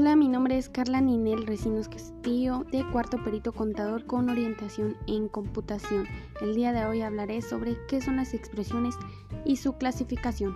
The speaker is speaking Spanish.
Hola, mi nombre es Carla Ninel Recinos Castillo, de cuarto perito contador con orientación en computación. El día de hoy hablaré sobre qué son las expresiones y su clasificación.